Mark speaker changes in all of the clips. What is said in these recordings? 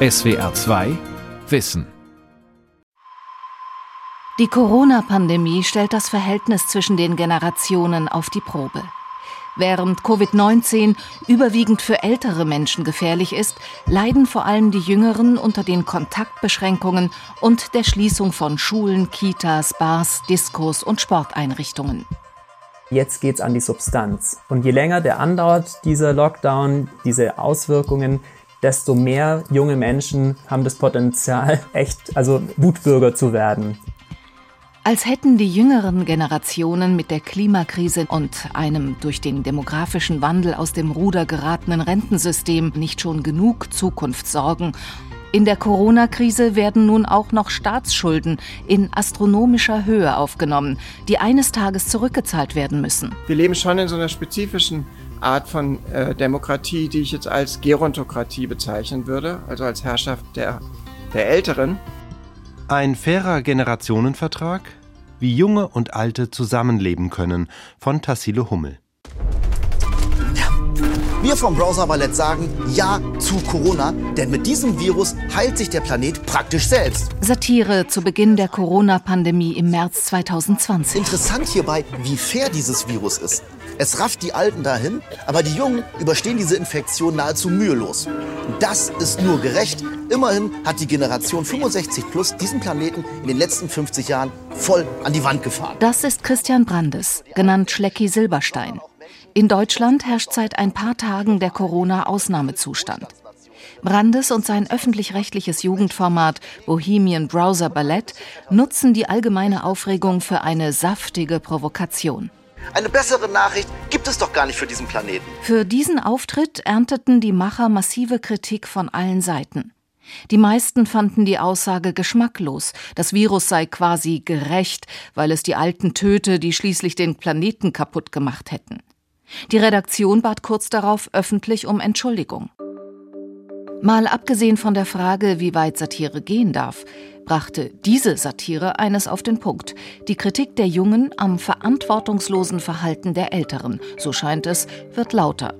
Speaker 1: SWR 2 Wissen
Speaker 2: Die Corona-Pandemie stellt das Verhältnis zwischen den Generationen auf die Probe. Während Covid-19 überwiegend für ältere Menschen gefährlich ist, leiden vor allem die Jüngeren unter den Kontaktbeschränkungen und der Schließung von Schulen, Kitas, Bars, Diskos und Sporteinrichtungen.
Speaker 3: Jetzt geht's an die Substanz. Und je länger der andauert, dieser Lockdown, diese Auswirkungen, desto mehr junge Menschen haben das Potenzial, echt, also Wutbürger zu werden.
Speaker 2: Als hätten die jüngeren Generationen mit der Klimakrise und einem durch den demografischen Wandel aus dem Ruder geratenen Rentensystem nicht schon genug Zukunftssorgen. In der Corona-Krise werden nun auch noch Staatsschulden in astronomischer Höhe aufgenommen, die eines Tages zurückgezahlt werden müssen.
Speaker 4: Wir leben schon in so einer spezifischen Art von äh, Demokratie, die ich jetzt als Gerontokratie bezeichnen würde, also als Herrschaft der, der Älteren.
Speaker 5: Ein fairer Generationenvertrag, wie Junge und Alte zusammenleben können, von Tassilo Hummel.
Speaker 6: Wir vom Browser Ballett sagen Ja zu Corona, denn mit diesem Virus heilt sich der Planet praktisch selbst.
Speaker 2: Satire zu Beginn der Corona-Pandemie im März 2020.
Speaker 6: Interessant hierbei, wie fair dieses Virus ist. Es rafft die Alten dahin, aber die Jungen überstehen diese Infektion nahezu mühelos. Das ist nur gerecht. Immerhin hat die Generation 65 plus diesen Planeten in den letzten 50 Jahren voll an die Wand gefahren.
Speaker 2: Das ist Christian Brandes, genannt Schlecki Silberstein. In Deutschland herrscht seit ein paar Tagen der Corona-Ausnahmezustand. Brandes und sein öffentlich-rechtliches Jugendformat Bohemian Browser Ballett nutzen die allgemeine Aufregung für eine saftige Provokation.
Speaker 6: Eine bessere Nachricht gibt es doch gar nicht für diesen Planeten.
Speaker 2: Für diesen Auftritt ernteten die Macher massive Kritik von allen Seiten. Die meisten fanden die Aussage geschmacklos, das Virus sei quasi gerecht, weil es die Alten töte, die schließlich den Planeten kaputt gemacht hätten. Die Redaktion bat kurz darauf öffentlich um Entschuldigung. Mal abgesehen von der Frage, wie weit Satire gehen darf, brachte diese Satire eines auf den Punkt. Die Kritik der Jungen am verantwortungslosen Verhalten der Älteren, so scheint es, wird lauter.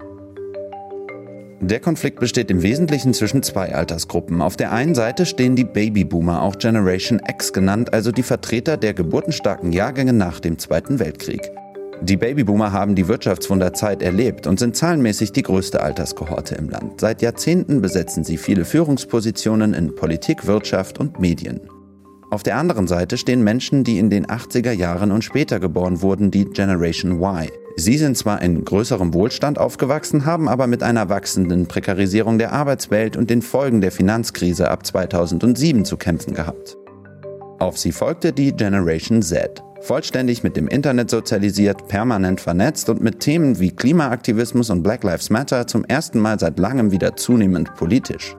Speaker 7: Der Konflikt besteht im Wesentlichen zwischen zwei Altersgruppen. Auf der einen Seite stehen die Babyboomer, auch Generation X genannt, also die Vertreter der geburtenstarken Jahrgänge nach dem Zweiten Weltkrieg. Die Babyboomer haben die Wirtschaftswunderzeit erlebt und sind zahlenmäßig die größte Alterskohorte im Land. Seit Jahrzehnten besetzen sie viele Führungspositionen in Politik, Wirtschaft und Medien. Auf der anderen Seite stehen Menschen, die in den 80er Jahren und später geboren wurden, die Generation Y. Sie sind zwar in größerem Wohlstand aufgewachsen, haben aber mit einer wachsenden Prekarisierung der Arbeitswelt und den Folgen der Finanzkrise ab 2007 zu kämpfen gehabt. Auf sie folgte die Generation Z. Vollständig mit dem Internet sozialisiert, permanent vernetzt und mit Themen wie Klimaaktivismus und Black Lives Matter zum ersten Mal seit langem wieder zunehmend politisch.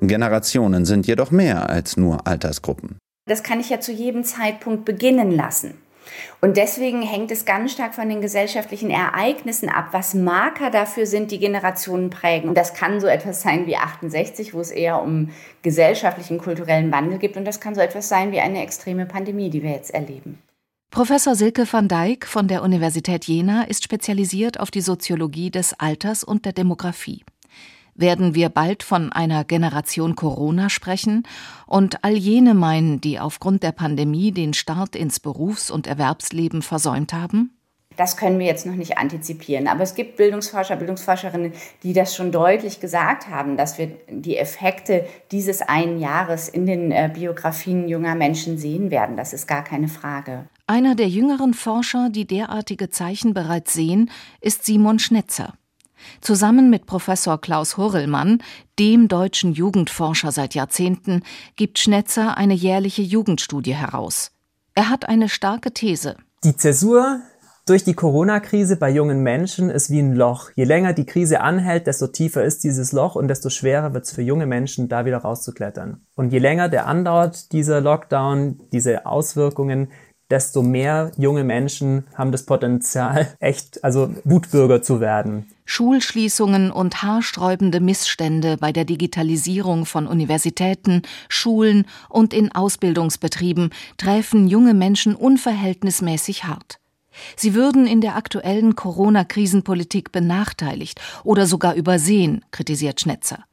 Speaker 7: Generationen sind jedoch mehr als nur Altersgruppen.
Speaker 8: Das kann ich ja zu jedem Zeitpunkt beginnen lassen. Und deswegen hängt es ganz stark von den gesellschaftlichen Ereignissen ab, was Marker dafür sind, die Generationen prägen. Und das kann so etwas sein wie 68, wo es eher um gesellschaftlichen, kulturellen Wandel geht. Und das kann so etwas sein wie eine extreme Pandemie, die wir jetzt erleben.
Speaker 2: Professor Silke van Dijk von der Universität Jena ist spezialisiert auf die Soziologie des Alters und der Demografie. Werden wir bald von einer Generation Corona sprechen und all jene meinen, die aufgrund der Pandemie den Start ins Berufs- und Erwerbsleben versäumt haben?
Speaker 8: Das können wir jetzt noch nicht antizipieren. Aber es gibt Bildungsforscher, Bildungsforscherinnen, die das schon deutlich gesagt haben, dass wir die Effekte dieses einen Jahres in den äh, Biografien junger Menschen sehen werden. Das ist gar keine Frage.
Speaker 2: Einer der jüngeren Forscher, die derartige Zeichen bereits sehen, ist Simon Schnetzer. Zusammen mit Professor Klaus Hurrellmann, dem deutschen Jugendforscher seit Jahrzehnten, gibt Schnetzer eine jährliche Jugendstudie heraus. Er hat eine starke These.
Speaker 3: Die Zäsur durch die Corona-Krise bei jungen Menschen ist wie ein Loch. Je länger die Krise anhält, desto tiefer ist dieses Loch und desto schwerer wird es für junge Menschen, da wieder rauszuklettern. Und je länger der andauert, dieser Lockdown, diese Auswirkungen, desto mehr junge Menschen haben das Potenzial, echt, also Wutbürger zu werden.
Speaker 2: Schulschließungen und haarsträubende Missstände bei der Digitalisierung von Universitäten, Schulen und in Ausbildungsbetrieben treffen junge Menschen unverhältnismäßig hart. Sie würden in der aktuellen Corona-Krisenpolitik benachteiligt oder sogar übersehen, kritisiert Schnetzer.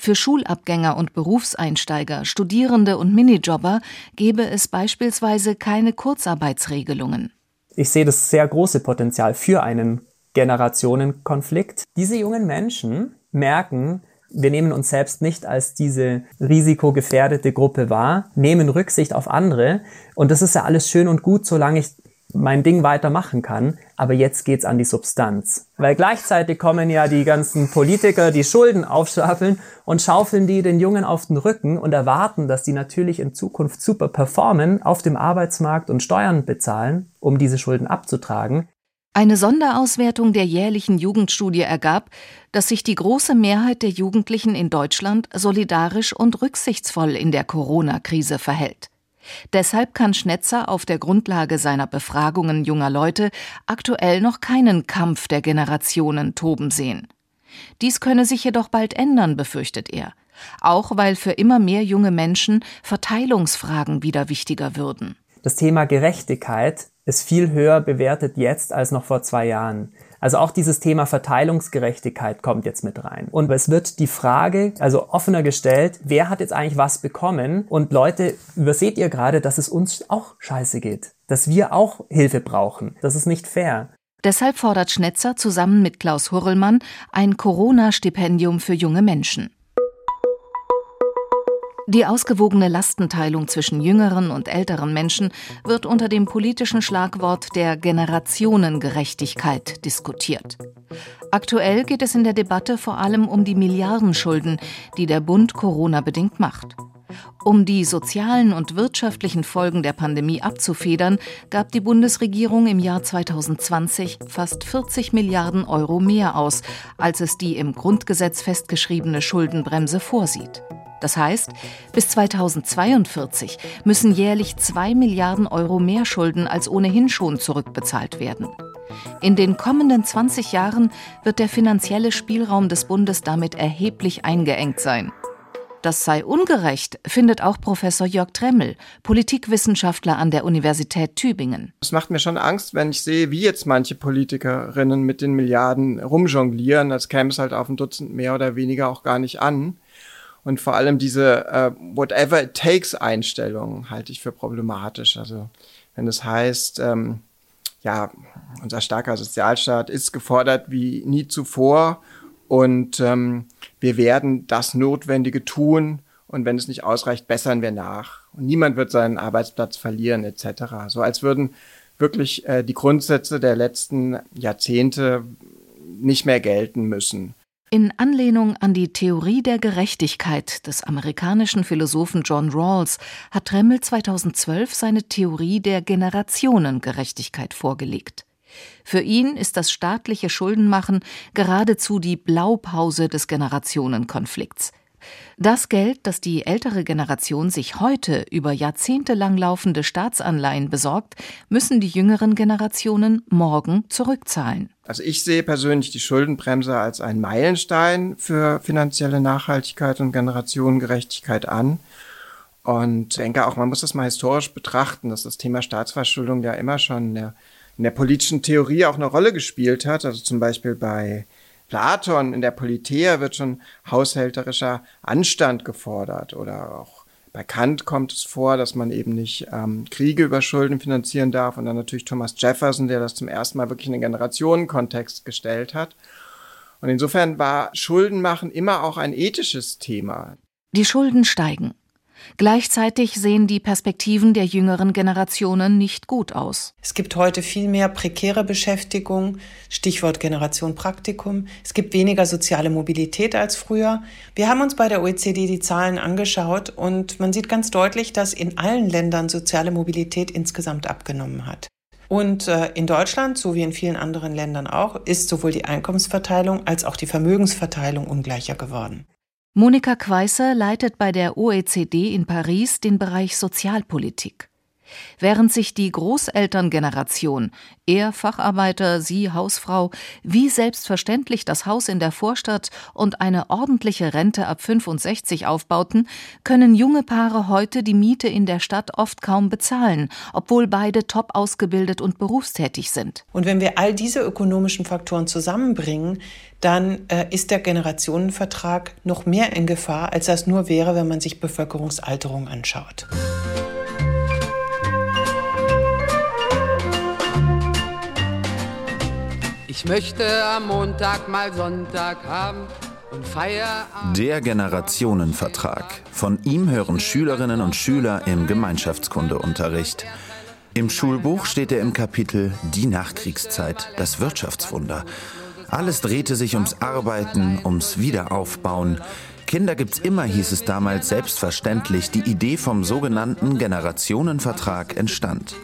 Speaker 2: Für Schulabgänger und Berufseinsteiger, Studierende und Minijobber gäbe es beispielsweise keine Kurzarbeitsregelungen.
Speaker 3: Ich sehe das sehr große Potenzial für einen Generationenkonflikt. Diese jungen Menschen merken, wir nehmen uns selbst nicht als diese risikogefährdete Gruppe wahr, nehmen Rücksicht auf andere und das ist ja alles schön und gut, solange ich mein Ding weitermachen kann, aber jetzt geht's an die Substanz. Weil gleichzeitig kommen ja die ganzen Politiker, die Schulden aufschaufeln und schaufeln die den Jungen auf den Rücken und erwarten, dass die natürlich in Zukunft super performen auf dem Arbeitsmarkt und Steuern bezahlen, um diese Schulden abzutragen.
Speaker 2: Eine Sonderauswertung der jährlichen Jugendstudie ergab, dass sich die große Mehrheit der Jugendlichen in Deutschland solidarisch und rücksichtsvoll in der Corona-Krise verhält. Deshalb kann Schnetzer auf der Grundlage seiner Befragungen junger Leute aktuell noch keinen Kampf der Generationen toben sehen. Dies könne sich jedoch bald ändern, befürchtet er, auch weil für immer mehr junge Menschen Verteilungsfragen wieder wichtiger würden.
Speaker 3: Das Thema Gerechtigkeit ist viel höher bewertet jetzt als noch vor zwei Jahren. Also auch dieses Thema Verteilungsgerechtigkeit kommt jetzt mit rein. Und es wird die Frage also offener gestellt, wer hat jetzt eigentlich was bekommen? Und Leute, überseht ihr gerade, dass es uns auch scheiße geht? Dass wir auch Hilfe brauchen? Das ist nicht fair.
Speaker 2: Deshalb fordert Schnetzer zusammen mit Klaus Hurrellmann ein Corona-Stipendium für junge Menschen. Die ausgewogene Lastenteilung zwischen jüngeren und älteren Menschen wird unter dem politischen Schlagwort der Generationengerechtigkeit diskutiert. Aktuell geht es in der Debatte vor allem um die Milliardenschulden, die der Bund Corona-bedingt macht. Um die sozialen und wirtschaftlichen Folgen der Pandemie abzufedern, gab die Bundesregierung im Jahr 2020 fast 40 Milliarden Euro mehr aus, als es die im Grundgesetz festgeschriebene Schuldenbremse vorsieht. Das heißt, bis 2042 müssen jährlich 2 Milliarden Euro mehr Schulden als ohnehin schon zurückbezahlt werden. In den kommenden 20 Jahren wird der finanzielle Spielraum des Bundes damit erheblich eingeengt sein. Das sei ungerecht, findet auch Professor Jörg Tremmel, Politikwissenschaftler an der Universität Tübingen.
Speaker 4: Es macht mir schon Angst, wenn ich sehe, wie jetzt manche Politikerinnen mit den Milliarden rumjonglieren, als käme es halt auf ein Dutzend mehr oder weniger auch gar nicht an. Und vor allem diese äh, Whatever it takes Einstellung halte ich für problematisch. Also wenn es heißt, ähm, ja, unser starker Sozialstaat ist gefordert wie nie zuvor und ähm, wir werden das Notwendige tun und wenn es nicht ausreicht, bessern wir nach. Und niemand wird seinen Arbeitsplatz verlieren etc. So als würden wirklich äh, die Grundsätze der letzten Jahrzehnte nicht mehr gelten müssen.
Speaker 2: In Anlehnung an die Theorie der Gerechtigkeit des amerikanischen Philosophen John Rawls hat Tremmel 2012 seine Theorie der Generationengerechtigkeit vorgelegt. Für ihn ist das staatliche Schuldenmachen geradezu die Blaupause des Generationenkonflikts. Das Geld, das die ältere Generation sich heute über Jahrzehnte lang laufende Staatsanleihen besorgt, müssen die jüngeren Generationen morgen zurückzahlen.
Speaker 4: Also ich sehe persönlich die Schuldenbremse als einen Meilenstein für finanzielle Nachhaltigkeit und Generationengerechtigkeit an. Und denke auch, man muss das mal historisch betrachten, dass das Thema Staatsverschuldung ja immer schon in der, in der politischen Theorie auch eine Rolle gespielt hat. Also zum Beispiel bei Platon in der Politeia wird schon haushälterischer Anstand gefordert oder auch bei Kant kommt es vor, dass man eben nicht ähm, Kriege über Schulden finanzieren darf und dann natürlich Thomas Jefferson, der das zum ersten Mal wirklich in den Generationenkontext gestellt hat. Und insofern war Schuldenmachen immer auch ein ethisches Thema.
Speaker 2: Die Schulden steigen. Gleichzeitig sehen die Perspektiven der jüngeren Generationen nicht gut aus.
Speaker 9: Es gibt heute viel mehr prekäre Beschäftigung, Stichwort Generation Praktikum. Es gibt weniger soziale Mobilität als früher. Wir haben uns bei der OECD die Zahlen angeschaut und man sieht ganz deutlich, dass in allen Ländern soziale Mobilität insgesamt abgenommen hat. Und äh, in Deutschland, so wie in vielen anderen Ländern auch, ist sowohl die Einkommensverteilung als auch die Vermögensverteilung ungleicher geworden.
Speaker 2: Monika Queißer leitet bei der OECD in Paris den Bereich Sozialpolitik. Während sich die Großelterngeneration, er Facharbeiter, sie Hausfrau, wie selbstverständlich das Haus in der Vorstadt und eine ordentliche Rente ab 65 aufbauten, können junge Paare heute die Miete in der Stadt oft kaum bezahlen, obwohl beide top ausgebildet und berufstätig sind.
Speaker 9: Und wenn wir all diese ökonomischen Faktoren zusammenbringen, dann äh, ist der Generationenvertrag noch mehr in Gefahr, als das nur wäre, wenn man sich Bevölkerungsalterung anschaut.
Speaker 10: Ich möchte am Montag mal Sonntag haben.
Speaker 7: Der Generationenvertrag. Von ihm hören Schülerinnen und Schüler im Gemeinschaftskundeunterricht. Im Schulbuch steht er im Kapitel Die Nachkriegszeit, das Wirtschaftswunder. Alles drehte sich ums Arbeiten, ums Wiederaufbauen. Kinder gibt's immer, hieß es damals selbstverständlich. Die Idee vom sogenannten Generationenvertrag entstand.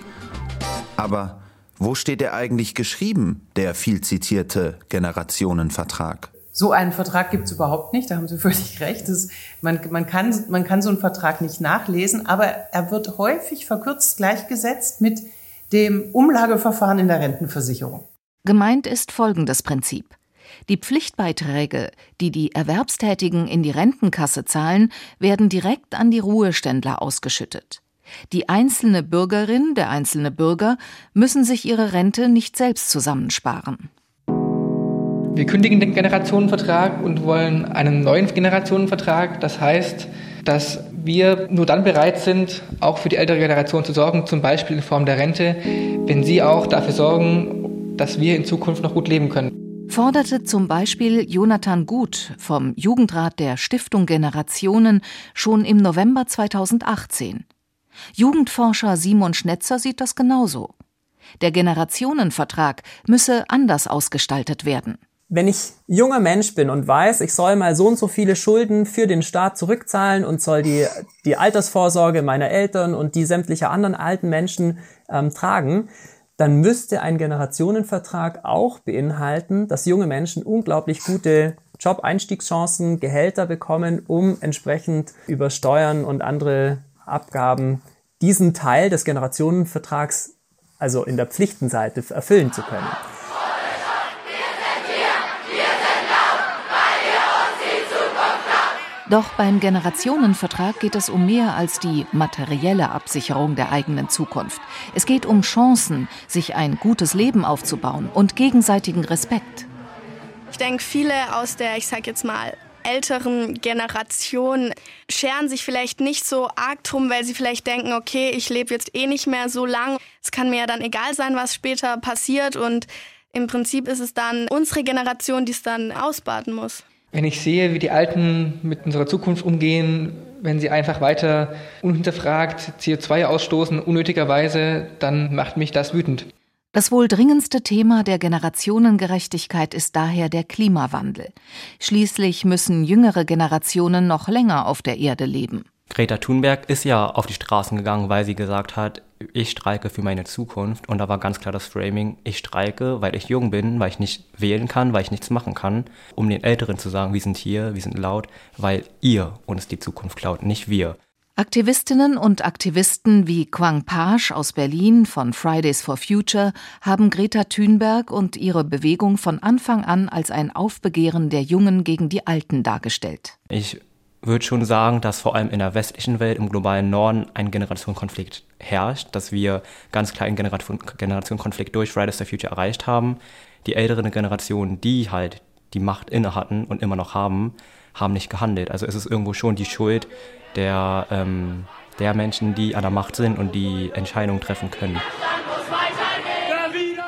Speaker 7: Aber wo steht er eigentlich geschrieben, der viel zitierte Generationenvertrag?
Speaker 9: So einen Vertrag gibt es überhaupt nicht, da haben Sie völlig recht. Das, man, man, kann, man kann so einen Vertrag nicht nachlesen, aber er wird häufig verkürzt gleichgesetzt mit dem Umlageverfahren in der Rentenversicherung.
Speaker 2: Gemeint ist folgendes Prinzip. Die Pflichtbeiträge, die die Erwerbstätigen in die Rentenkasse zahlen, werden direkt an die Ruheständler ausgeschüttet. Die einzelne Bürgerin, der einzelne Bürger müssen sich ihre Rente nicht selbst zusammensparen.
Speaker 11: Wir kündigen den Generationenvertrag und wollen einen neuen Generationenvertrag. Das heißt, dass wir nur dann bereit sind, auch für die ältere Generation zu sorgen, zum Beispiel in Form der Rente, wenn sie auch dafür sorgen, dass wir in Zukunft noch gut leben können
Speaker 2: forderte zum Beispiel Jonathan Gut vom Jugendrat der Stiftung Generationen schon im November 2018. Jugendforscher Simon Schnetzer sieht das genauso. Der Generationenvertrag müsse anders ausgestaltet werden.
Speaker 3: Wenn ich junger Mensch bin und weiß, ich soll mal so und so viele Schulden für den Staat zurückzahlen und soll die, die Altersvorsorge meiner Eltern und die sämtlicher anderen alten Menschen ähm, tragen, dann müsste ein Generationenvertrag auch beinhalten, dass junge Menschen unglaublich gute Job-Einstiegschancen, Gehälter bekommen, um entsprechend über Steuern und andere Abgaben diesen Teil des Generationenvertrags, also in der Pflichtenseite, erfüllen zu können.
Speaker 2: Doch beim Generationenvertrag geht es um mehr als die materielle Absicherung der eigenen Zukunft. Es geht um Chancen, sich ein gutes Leben aufzubauen und gegenseitigen Respekt.
Speaker 12: Ich denke, viele aus der, ich sag jetzt mal, älteren Generation scheren sich vielleicht nicht so arg drum, weil sie vielleicht denken, okay, ich lebe jetzt eh nicht mehr so lang. Es kann mir ja dann egal sein, was später passiert und im Prinzip ist es dann unsere Generation, die es dann ausbaden muss.
Speaker 11: Wenn ich sehe, wie die Alten mit unserer Zukunft umgehen, wenn sie einfach weiter unhinterfragt CO2 ausstoßen, unnötigerweise, dann macht mich das wütend.
Speaker 2: Das wohl dringendste Thema der Generationengerechtigkeit ist daher der Klimawandel. Schließlich müssen jüngere Generationen noch länger auf der Erde leben.
Speaker 13: Greta Thunberg ist ja auf die Straßen gegangen, weil sie gesagt hat, ich streike für meine Zukunft. Und da war ganz klar das Framing, ich streike, weil ich jung bin, weil ich nicht wählen kann, weil ich nichts machen kann, um den Älteren zu sagen, wir sind hier, wir sind laut, weil ihr uns die Zukunft klaut, nicht wir.
Speaker 2: Aktivistinnen und Aktivisten wie Quang Pasch aus Berlin von Fridays for Future haben Greta Thunberg und ihre Bewegung von Anfang an als ein Aufbegehren der Jungen gegen die Alten dargestellt.
Speaker 13: Ich würde schon sagen, dass vor allem in der westlichen Welt, im globalen Norden, ein Generationenkonflikt herrscht, dass wir ganz klar einen Generation Generationenkonflikt durch Fridays for Future erreicht haben. Die älteren Generationen, die halt die Macht inne hatten und immer noch haben, haben nicht gehandelt. Also ist es irgendwo schon die Schuld der, ähm, der Menschen, die an der Macht sind und die Entscheidungen treffen können.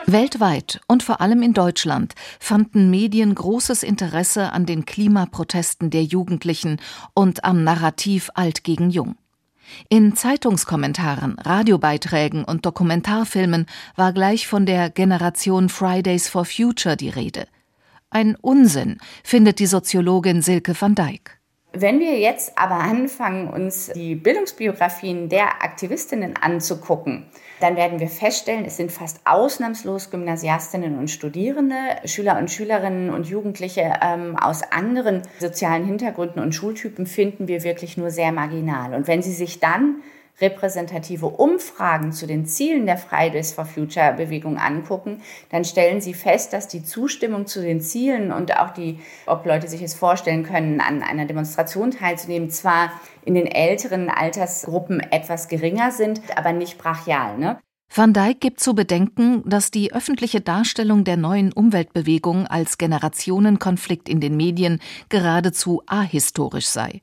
Speaker 2: Weltweit und vor allem in Deutschland fanden Medien großes Interesse an den Klimaprotesten der Jugendlichen und am Narrativ Alt gegen Jung. In Zeitungskommentaren, Radiobeiträgen und Dokumentarfilmen war gleich von der Generation Fridays for Future die Rede. Ein Unsinn, findet die Soziologin Silke van Dijk.
Speaker 8: Wenn wir jetzt aber anfangen, uns die Bildungsbiografien der Aktivistinnen anzugucken, dann werden wir feststellen, es sind fast ausnahmslos Gymnasiastinnen und Studierende, Schüler und Schülerinnen und Jugendliche ähm, aus anderen sozialen Hintergründen und Schultypen finden wir wirklich nur sehr marginal. Und wenn Sie sich dann repräsentative Umfragen zu den Zielen der Fridays for Future Bewegung angucken, dann stellen sie fest, dass die Zustimmung zu den Zielen und auch die, ob Leute sich es vorstellen können, an einer Demonstration teilzunehmen, zwar in den älteren Altersgruppen etwas geringer sind, aber nicht brachial. Ne?
Speaker 2: Van Dijk gibt zu bedenken, dass die öffentliche Darstellung der neuen Umweltbewegung als Generationenkonflikt in den Medien geradezu ahistorisch sei.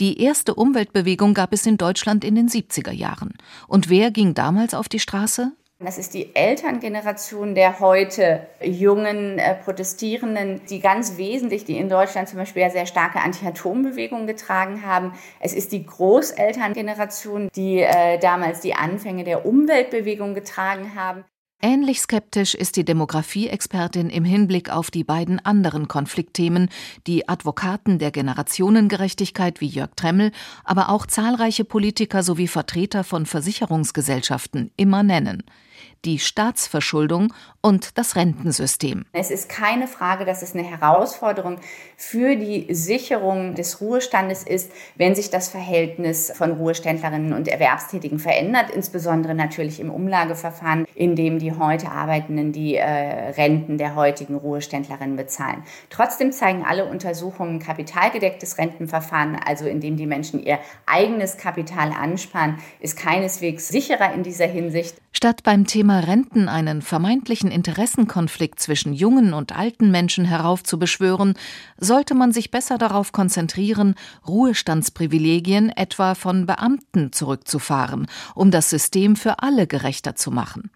Speaker 2: Die erste Umweltbewegung gab es in Deutschland in den 70er Jahren. Und wer ging damals auf die Straße?
Speaker 8: Das ist die Elterngeneration der heute jungen äh, Protestierenden, die ganz wesentlich, die in Deutschland zum Beispiel sehr starke Anti-Atom-Bewegung getragen haben. Es ist die Großelterngeneration, die äh, damals die Anfänge der Umweltbewegung getragen haben.
Speaker 2: Ähnlich skeptisch ist die Demografie-Expertin im Hinblick auf die beiden anderen Konfliktthemen, die Advokaten der Generationengerechtigkeit wie Jörg Tremmel, aber auch zahlreiche Politiker sowie Vertreter von Versicherungsgesellschaften immer nennen die Staatsverschuldung und das Rentensystem.
Speaker 8: Es ist keine Frage, dass es eine Herausforderung für die Sicherung des Ruhestandes ist, wenn sich das Verhältnis von Ruheständlerinnen und Erwerbstätigen verändert, insbesondere natürlich im Umlageverfahren, in dem die heute Arbeitenden die äh, Renten der heutigen Ruheständlerinnen bezahlen. Trotzdem zeigen alle Untersuchungen kapitalgedecktes Rentenverfahren, also in dem die Menschen ihr eigenes Kapital ansparen, ist keineswegs sicherer in dieser Hinsicht.
Speaker 2: Statt beim Thema Renten einen vermeintlichen Interessenkonflikt zwischen jungen und alten Menschen heraufzubeschwören, sollte man sich besser darauf konzentrieren, Ruhestandsprivilegien etwa von Beamten zurückzufahren, um das System für alle gerechter zu machen.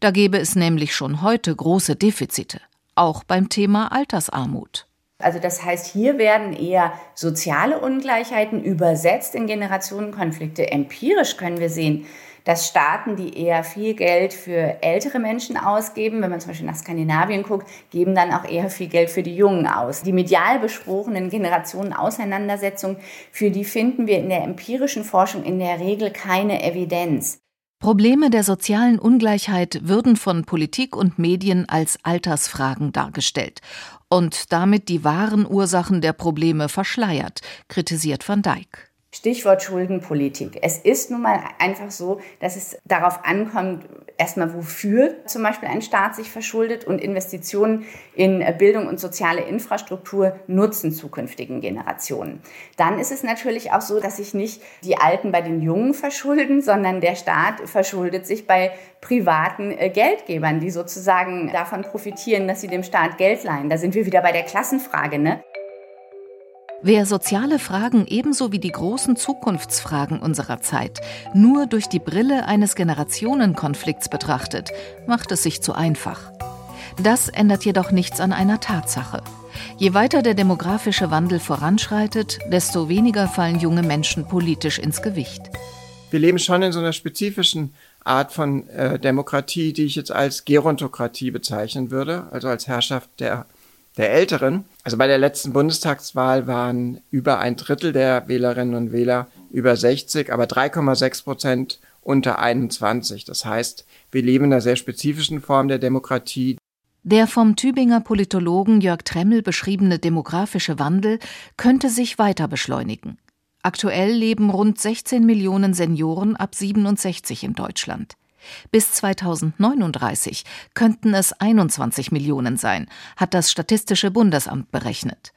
Speaker 2: Da gäbe es nämlich schon heute große Defizite, auch beim Thema Altersarmut.
Speaker 8: Also das heißt, hier werden eher soziale Ungleichheiten übersetzt in Generationenkonflikte. Empirisch können wir sehen, dass Staaten, die eher viel Geld für ältere Menschen ausgeben, wenn man zum Beispiel nach Skandinavien guckt, geben dann auch eher viel Geld für die Jungen aus. Die medial besprochenen Generationenauseinandersetzungen, für die finden wir in der empirischen Forschung in der Regel keine Evidenz.
Speaker 2: Probleme der sozialen Ungleichheit würden von Politik und Medien als Altersfragen dargestellt und damit die wahren Ursachen der Probleme verschleiert, kritisiert van Dijk.
Speaker 8: Stichwort Schuldenpolitik. Es ist nun mal einfach so, dass es darauf ankommt, erstmal wofür zum Beispiel ein Staat sich verschuldet und Investitionen in Bildung und soziale Infrastruktur nutzen zukünftigen Generationen. Dann ist es natürlich auch so, dass sich nicht die Alten bei den Jungen verschulden, sondern der Staat verschuldet sich bei privaten äh, Geldgebern, die sozusagen davon profitieren, dass sie dem Staat Geld leihen. Da sind wir wieder bei der Klassenfrage, ne?
Speaker 2: Wer soziale Fragen ebenso wie die großen Zukunftsfragen unserer Zeit nur durch die Brille eines Generationenkonflikts betrachtet, macht es sich zu einfach. Das ändert jedoch nichts an einer Tatsache. Je weiter der demografische Wandel voranschreitet, desto weniger fallen junge Menschen politisch ins Gewicht.
Speaker 4: Wir leben schon in so einer spezifischen Art von äh, Demokratie, die ich jetzt als Gerontokratie bezeichnen würde, also als Herrschaft der der Älteren. Also bei der letzten Bundestagswahl waren über ein Drittel der Wählerinnen und Wähler über 60, aber 3,6 Prozent unter 21. Das heißt, wir leben in einer sehr spezifischen Form der Demokratie.
Speaker 2: Der vom Tübinger Politologen Jörg Tremmel beschriebene demografische Wandel könnte sich weiter beschleunigen. Aktuell leben rund 16 Millionen Senioren ab 67 in Deutschland. Bis 2039 könnten es 21 Millionen sein, hat das Statistische Bundesamt berechnet.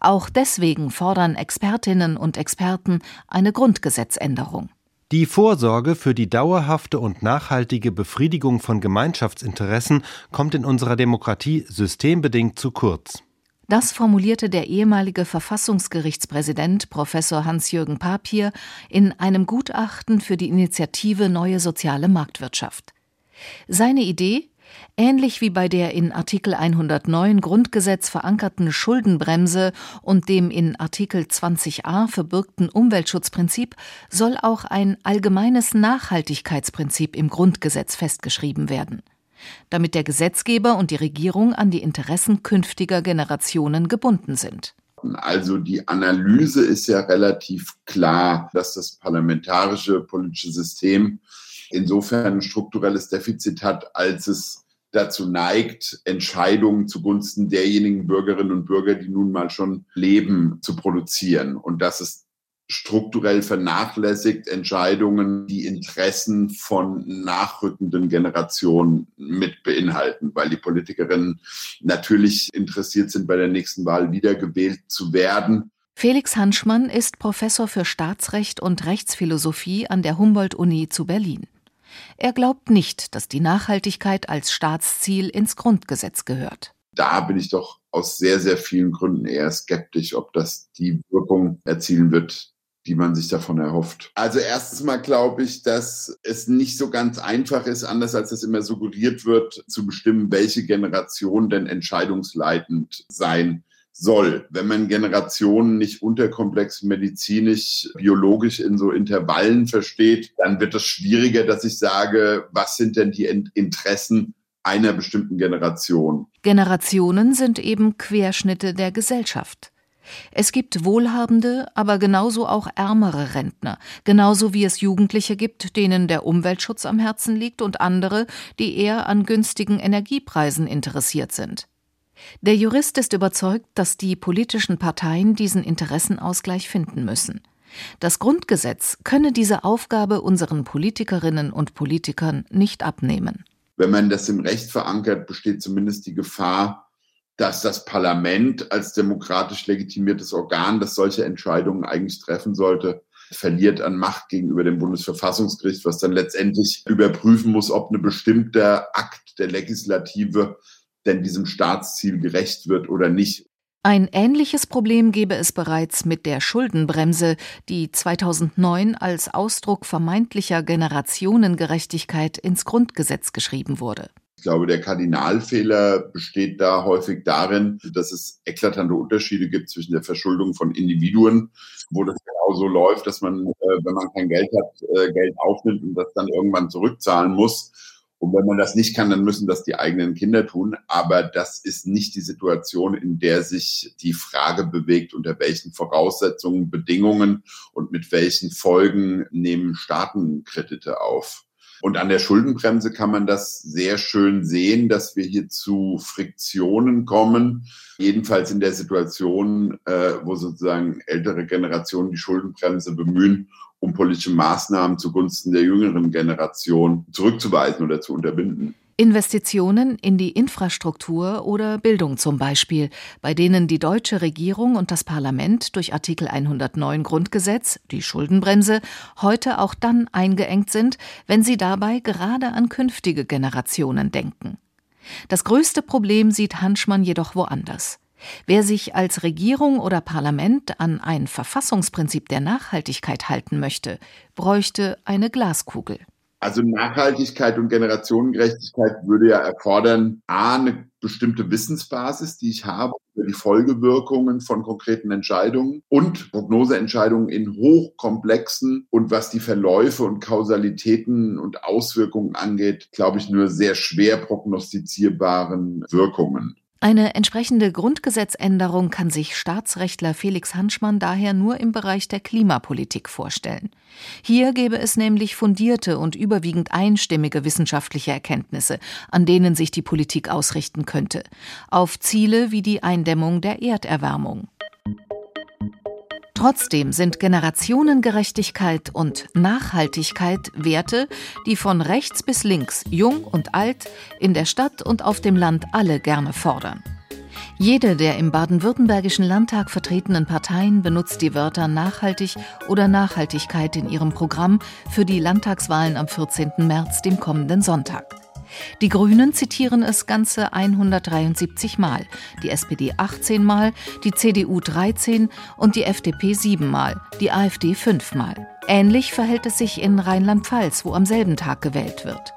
Speaker 2: Auch deswegen fordern Expertinnen und Experten eine Grundgesetzänderung.
Speaker 5: Die Vorsorge für die dauerhafte und nachhaltige Befriedigung von Gemeinschaftsinteressen kommt in unserer Demokratie systembedingt zu kurz.
Speaker 2: Das formulierte der ehemalige Verfassungsgerichtspräsident Professor Hans-Jürgen Papier in einem Gutachten für die Initiative Neue Soziale Marktwirtschaft. Seine Idee? Ähnlich wie bei der in Artikel 109 Grundgesetz verankerten Schuldenbremse und dem in Artikel 20a verbürgten Umweltschutzprinzip soll auch ein allgemeines Nachhaltigkeitsprinzip im Grundgesetz festgeschrieben werden damit der Gesetzgeber und die Regierung an die Interessen künftiger Generationen gebunden sind.
Speaker 14: Also die Analyse ist ja relativ klar, dass das parlamentarische politische System insofern ein strukturelles Defizit hat, als es dazu neigt, Entscheidungen zugunsten derjenigen Bürgerinnen und Bürger, die nun mal schon leben, zu produzieren. Und dass es strukturell vernachlässigt, Entscheidungen die Interessen von nachrückenden Generationen mit beinhalten, weil die Politikerinnen natürlich interessiert sind, bei der nächsten Wahl wiedergewählt zu werden.
Speaker 2: Felix Hanschmann ist Professor für Staatsrecht und Rechtsphilosophie an der Humboldt-Uni zu Berlin. Er glaubt nicht, dass die Nachhaltigkeit als Staatsziel ins Grundgesetz gehört.
Speaker 14: Da bin ich doch aus sehr, sehr vielen Gründen eher skeptisch, ob das die Wirkung erzielen wird, die man sich davon erhofft. Also erstens mal glaube ich, dass es nicht so ganz einfach ist, anders als es immer suggeriert wird, zu bestimmen, welche Generation denn entscheidungsleitend sein soll. Wenn man Generationen nicht unterkomplex medizinisch, biologisch in so Intervallen versteht, dann wird es schwieriger, dass ich sage, was sind denn die Interessen einer bestimmten Generation.
Speaker 2: Generationen sind eben Querschnitte der Gesellschaft. Es gibt wohlhabende, aber genauso auch ärmere Rentner, genauso wie es Jugendliche gibt, denen der Umweltschutz am Herzen liegt und andere, die eher an günstigen Energiepreisen interessiert sind. Der Jurist ist überzeugt, dass die politischen Parteien diesen Interessenausgleich finden müssen. Das Grundgesetz könne diese Aufgabe unseren Politikerinnen und Politikern nicht abnehmen.
Speaker 14: Wenn man das im Recht verankert, besteht zumindest die Gefahr, dass das Parlament als demokratisch legitimiertes Organ, das solche Entscheidungen eigentlich treffen sollte, verliert an Macht gegenüber dem Bundesverfassungsgericht, was dann letztendlich überprüfen muss, ob ein bestimmter Akt der Legislative denn diesem Staatsziel gerecht wird oder nicht.
Speaker 2: Ein ähnliches Problem gäbe es bereits mit der Schuldenbremse, die 2009 als Ausdruck vermeintlicher Generationengerechtigkeit ins Grundgesetz geschrieben wurde.
Speaker 14: Ich glaube, der Kardinalfehler besteht da häufig darin, dass es eklatante Unterschiede gibt zwischen der Verschuldung von Individuen, wo das genauso läuft, dass man, äh, wenn man kein Geld hat, äh, Geld aufnimmt und das dann irgendwann zurückzahlen muss. Und wenn man das nicht kann, dann müssen das die eigenen Kinder tun. Aber das ist nicht die Situation, in der sich die Frage bewegt, unter welchen Voraussetzungen, Bedingungen und mit welchen Folgen nehmen Staaten Kredite auf. Und an der Schuldenbremse kann man das sehr schön sehen, dass wir hier zu Friktionen kommen. Jedenfalls in der Situation, äh, wo sozusagen ältere Generationen die Schuldenbremse bemühen, um politische Maßnahmen zugunsten der jüngeren Generation zurückzuweisen oder zu unterbinden.
Speaker 2: Investitionen in die Infrastruktur oder Bildung zum Beispiel, bei denen die deutsche Regierung und das Parlament durch Artikel 109 Grundgesetz, die Schuldenbremse, heute auch dann eingeengt sind, wenn sie dabei gerade an künftige Generationen denken. Das größte Problem sieht Hanschmann jedoch woanders. Wer sich als Regierung oder Parlament an ein Verfassungsprinzip der Nachhaltigkeit halten möchte, bräuchte eine Glaskugel.
Speaker 14: Also Nachhaltigkeit und Generationengerechtigkeit würde ja erfordern, a, eine bestimmte Wissensbasis, die ich habe über die Folgewirkungen von konkreten Entscheidungen und Prognoseentscheidungen in hochkomplexen und was die Verläufe und Kausalitäten und Auswirkungen angeht, glaube ich, nur sehr schwer prognostizierbaren Wirkungen.
Speaker 2: Eine entsprechende Grundgesetzänderung kann sich Staatsrechtler Felix Hanschmann daher nur im Bereich der Klimapolitik vorstellen. Hier gäbe es nämlich fundierte und überwiegend einstimmige wissenschaftliche Erkenntnisse, an denen sich die Politik ausrichten könnte, auf Ziele wie die Eindämmung der Erderwärmung. Trotzdem sind Generationengerechtigkeit und Nachhaltigkeit Werte, die von rechts bis links, jung und alt, in der Stadt und auf dem Land alle gerne fordern. Jede der im baden-württembergischen Landtag vertretenen Parteien benutzt die Wörter nachhaltig oder Nachhaltigkeit in ihrem Programm für die Landtagswahlen am 14. März, dem kommenden Sonntag. Die Grünen zitieren es ganze 173 Mal, die SPD 18 Mal, die CDU 13 und die FDP 7 Mal, die AfD 5 Mal. Ähnlich verhält es sich in Rheinland-Pfalz, wo am selben Tag gewählt wird.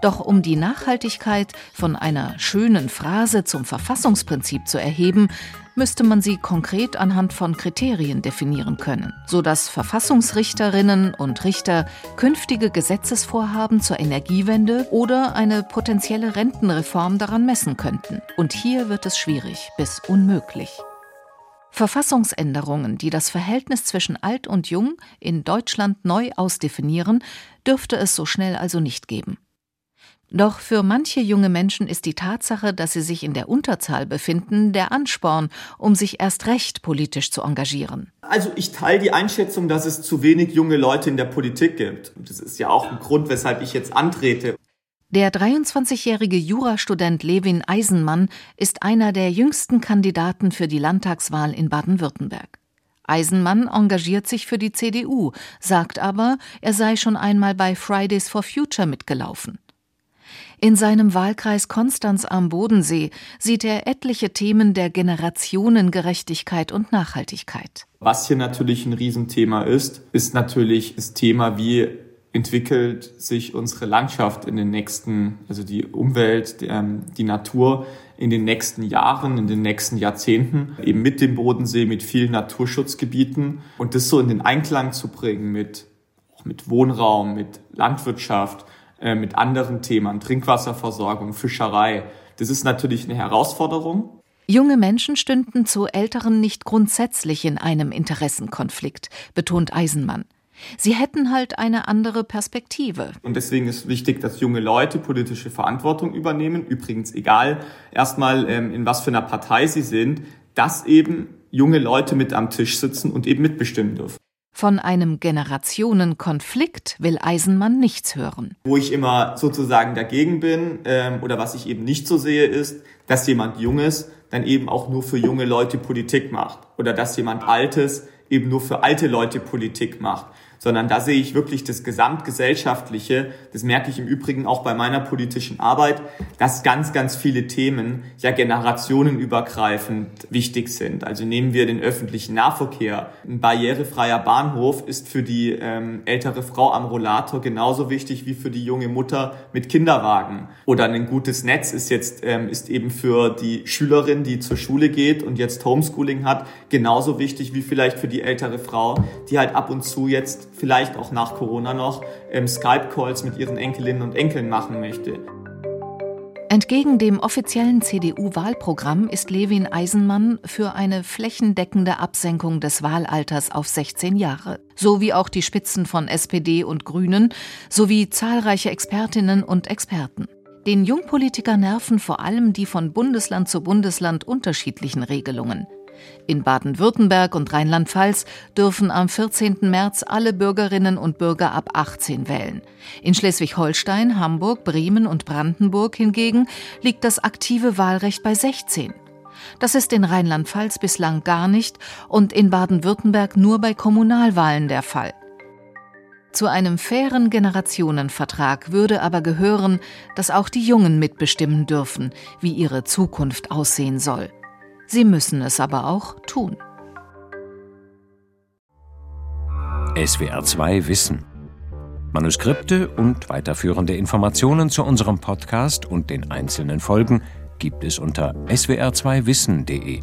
Speaker 2: Doch um die Nachhaltigkeit von einer schönen Phrase zum Verfassungsprinzip zu erheben, müsste man sie konkret anhand von Kriterien definieren können, sodass Verfassungsrichterinnen und Richter künftige Gesetzesvorhaben zur Energiewende oder eine potenzielle Rentenreform daran messen könnten. Und hier wird es schwierig bis unmöglich. Verfassungsänderungen, die das Verhältnis zwischen alt und jung in Deutschland neu ausdefinieren, dürfte es so schnell also nicht geben. Doch für manche junge Menschen ist die Tatsache, dass sie sich in der Unterzahl befinden, der Ansporn, um sich erst recht politisch zu engagieren.
Speaker 15: Also ich teile die Einschätzung, dass es zu wenig junge Leute in der Politik gibt. Das ist ja auch ein Grund, weshalb ich jetzt antrete.
Speaker 2: Der 23-jährige Jurastudent Levin Eisenmann ist einer der jüngsten Kandidaten für die Landtagswahl in Baden-Württemberg. Eisenmann engagiert sich für die CDU, sagt aber, er sei schon einmal bei Fridays for Future mitgelaufen. In seinem Wahlkreis Konstanz am Bodensee sieht er etliche Themen der Generationengerechtigkeit und Nachhaltigkeit.
Speaker 15: Was hier natürlich ein Riesenthema ist, ist natürlich das Thema, wie entwickelt sich unsere Landschaft in den nächsten, also die Umwelt, ähm, die Natur in den nächsten Jahren, in den nächsten Jahrzehnten, eben mit dem Bodensee, mit vielen Naturschutzgebieten und das so in den Einklang zu bringen mit, mit Wohnraum, mit Landwirtschaft, äh, mit anderen Themen, Trinkwasserversorgung, Fischerei. Das ist natürlich eine Herausforderung.
Speaker 2: Junge Menschen stünden zu Älteren nicht grundsätzlich in einem Interessenkonflikt, betont Eisenmann. Sie hätten halt eine andere Perspektive.
Speaker 15: Und deswegen ist wichtig, dass junge Leute politische Verantwortung übernehmen. Übrigens egal erstmal, ähm, in was für einer Partei sie sind, dass eben junge Leute mit am Tisch sitzen und eben mitbestimmen dürfen.
Speaker 2: Von einem Generationenkonflikt will Eisenmann nichts hören.
Speaker 15: Wo ich immer sozusagen dagegen bin ähm, oder was ich eben nicht so sehe, ist, dass jemand Junges dann eben auch nur für junge Leute Politik macht oder dass jemand Altes eben nur für alte Leute Politik macht sondern da sehe ich wirklich das Gesamtgesellschaftliche. Das merke ich im Übrigen auch bei meiner politischen Arbeit, dass ganz, ganz viele Themen ja generationenübergreifend wichtig sind. Also nehmen wir den öffentlichen Nahverkehr. Ein barrierefreier Bahnhof ist für die ähm, ältere Frau am Rollator genauso wichtig wie für die junge Mutter mit Kinderwagen. Oder ein gutes Netz ist jetzt ähm, ist eben für die Schülerin, die zur Schule geht und jetzt Homeschooling hat, genauso wichtig wie vielleicht für die ältere Frau, die halt ab und zu jetzt vielleicht auch nach Corona noch ähm, Skype-Calls mit ihren Enkelinnen und Enkeln machen möchte.
Speaker 2: Entgegen dem offiziellen CDU-Wahlprogramm ist Levin Eisenmann für eine flächendeckende Absenkung des Wahlalters auf 16 Jahre, so wie auch die Spitzen von SPD und Grünen sowie zahlreiche Expertinnen und Experten. Den Jungpolitiker nerven vor allem die von Bundesland zu Bundesland unterschiedlichen Regelungen. In Baden-Württemberg und Rheinland-Pfalz dürfen am 14. März alle Bürgerinnen und Bürger ab 18 wählen. In Schleswig-Holstein, Hamburg, Bremen und Brandenburg hingegen liegt das aktive Wahlrecht bei 16. Das ist in Rheinland-Pfalz bislang gar nicht und in Baden-Württemberg nur bei Kommunalwahlen der Fall. Zu einem fairen Generationenvertrag würde aber gehören, dass auch die Jungen mitbestimmen dürfen, wie ihre Zukunft aussehen soll. Sie müssen es aber auch tun.
Speaker 1: SWR 2 Wissen. Manuskripte und weiterführende Informationen zu unserem Podcast und den einzelnen Folgen gibt es unter swr2wissen.de.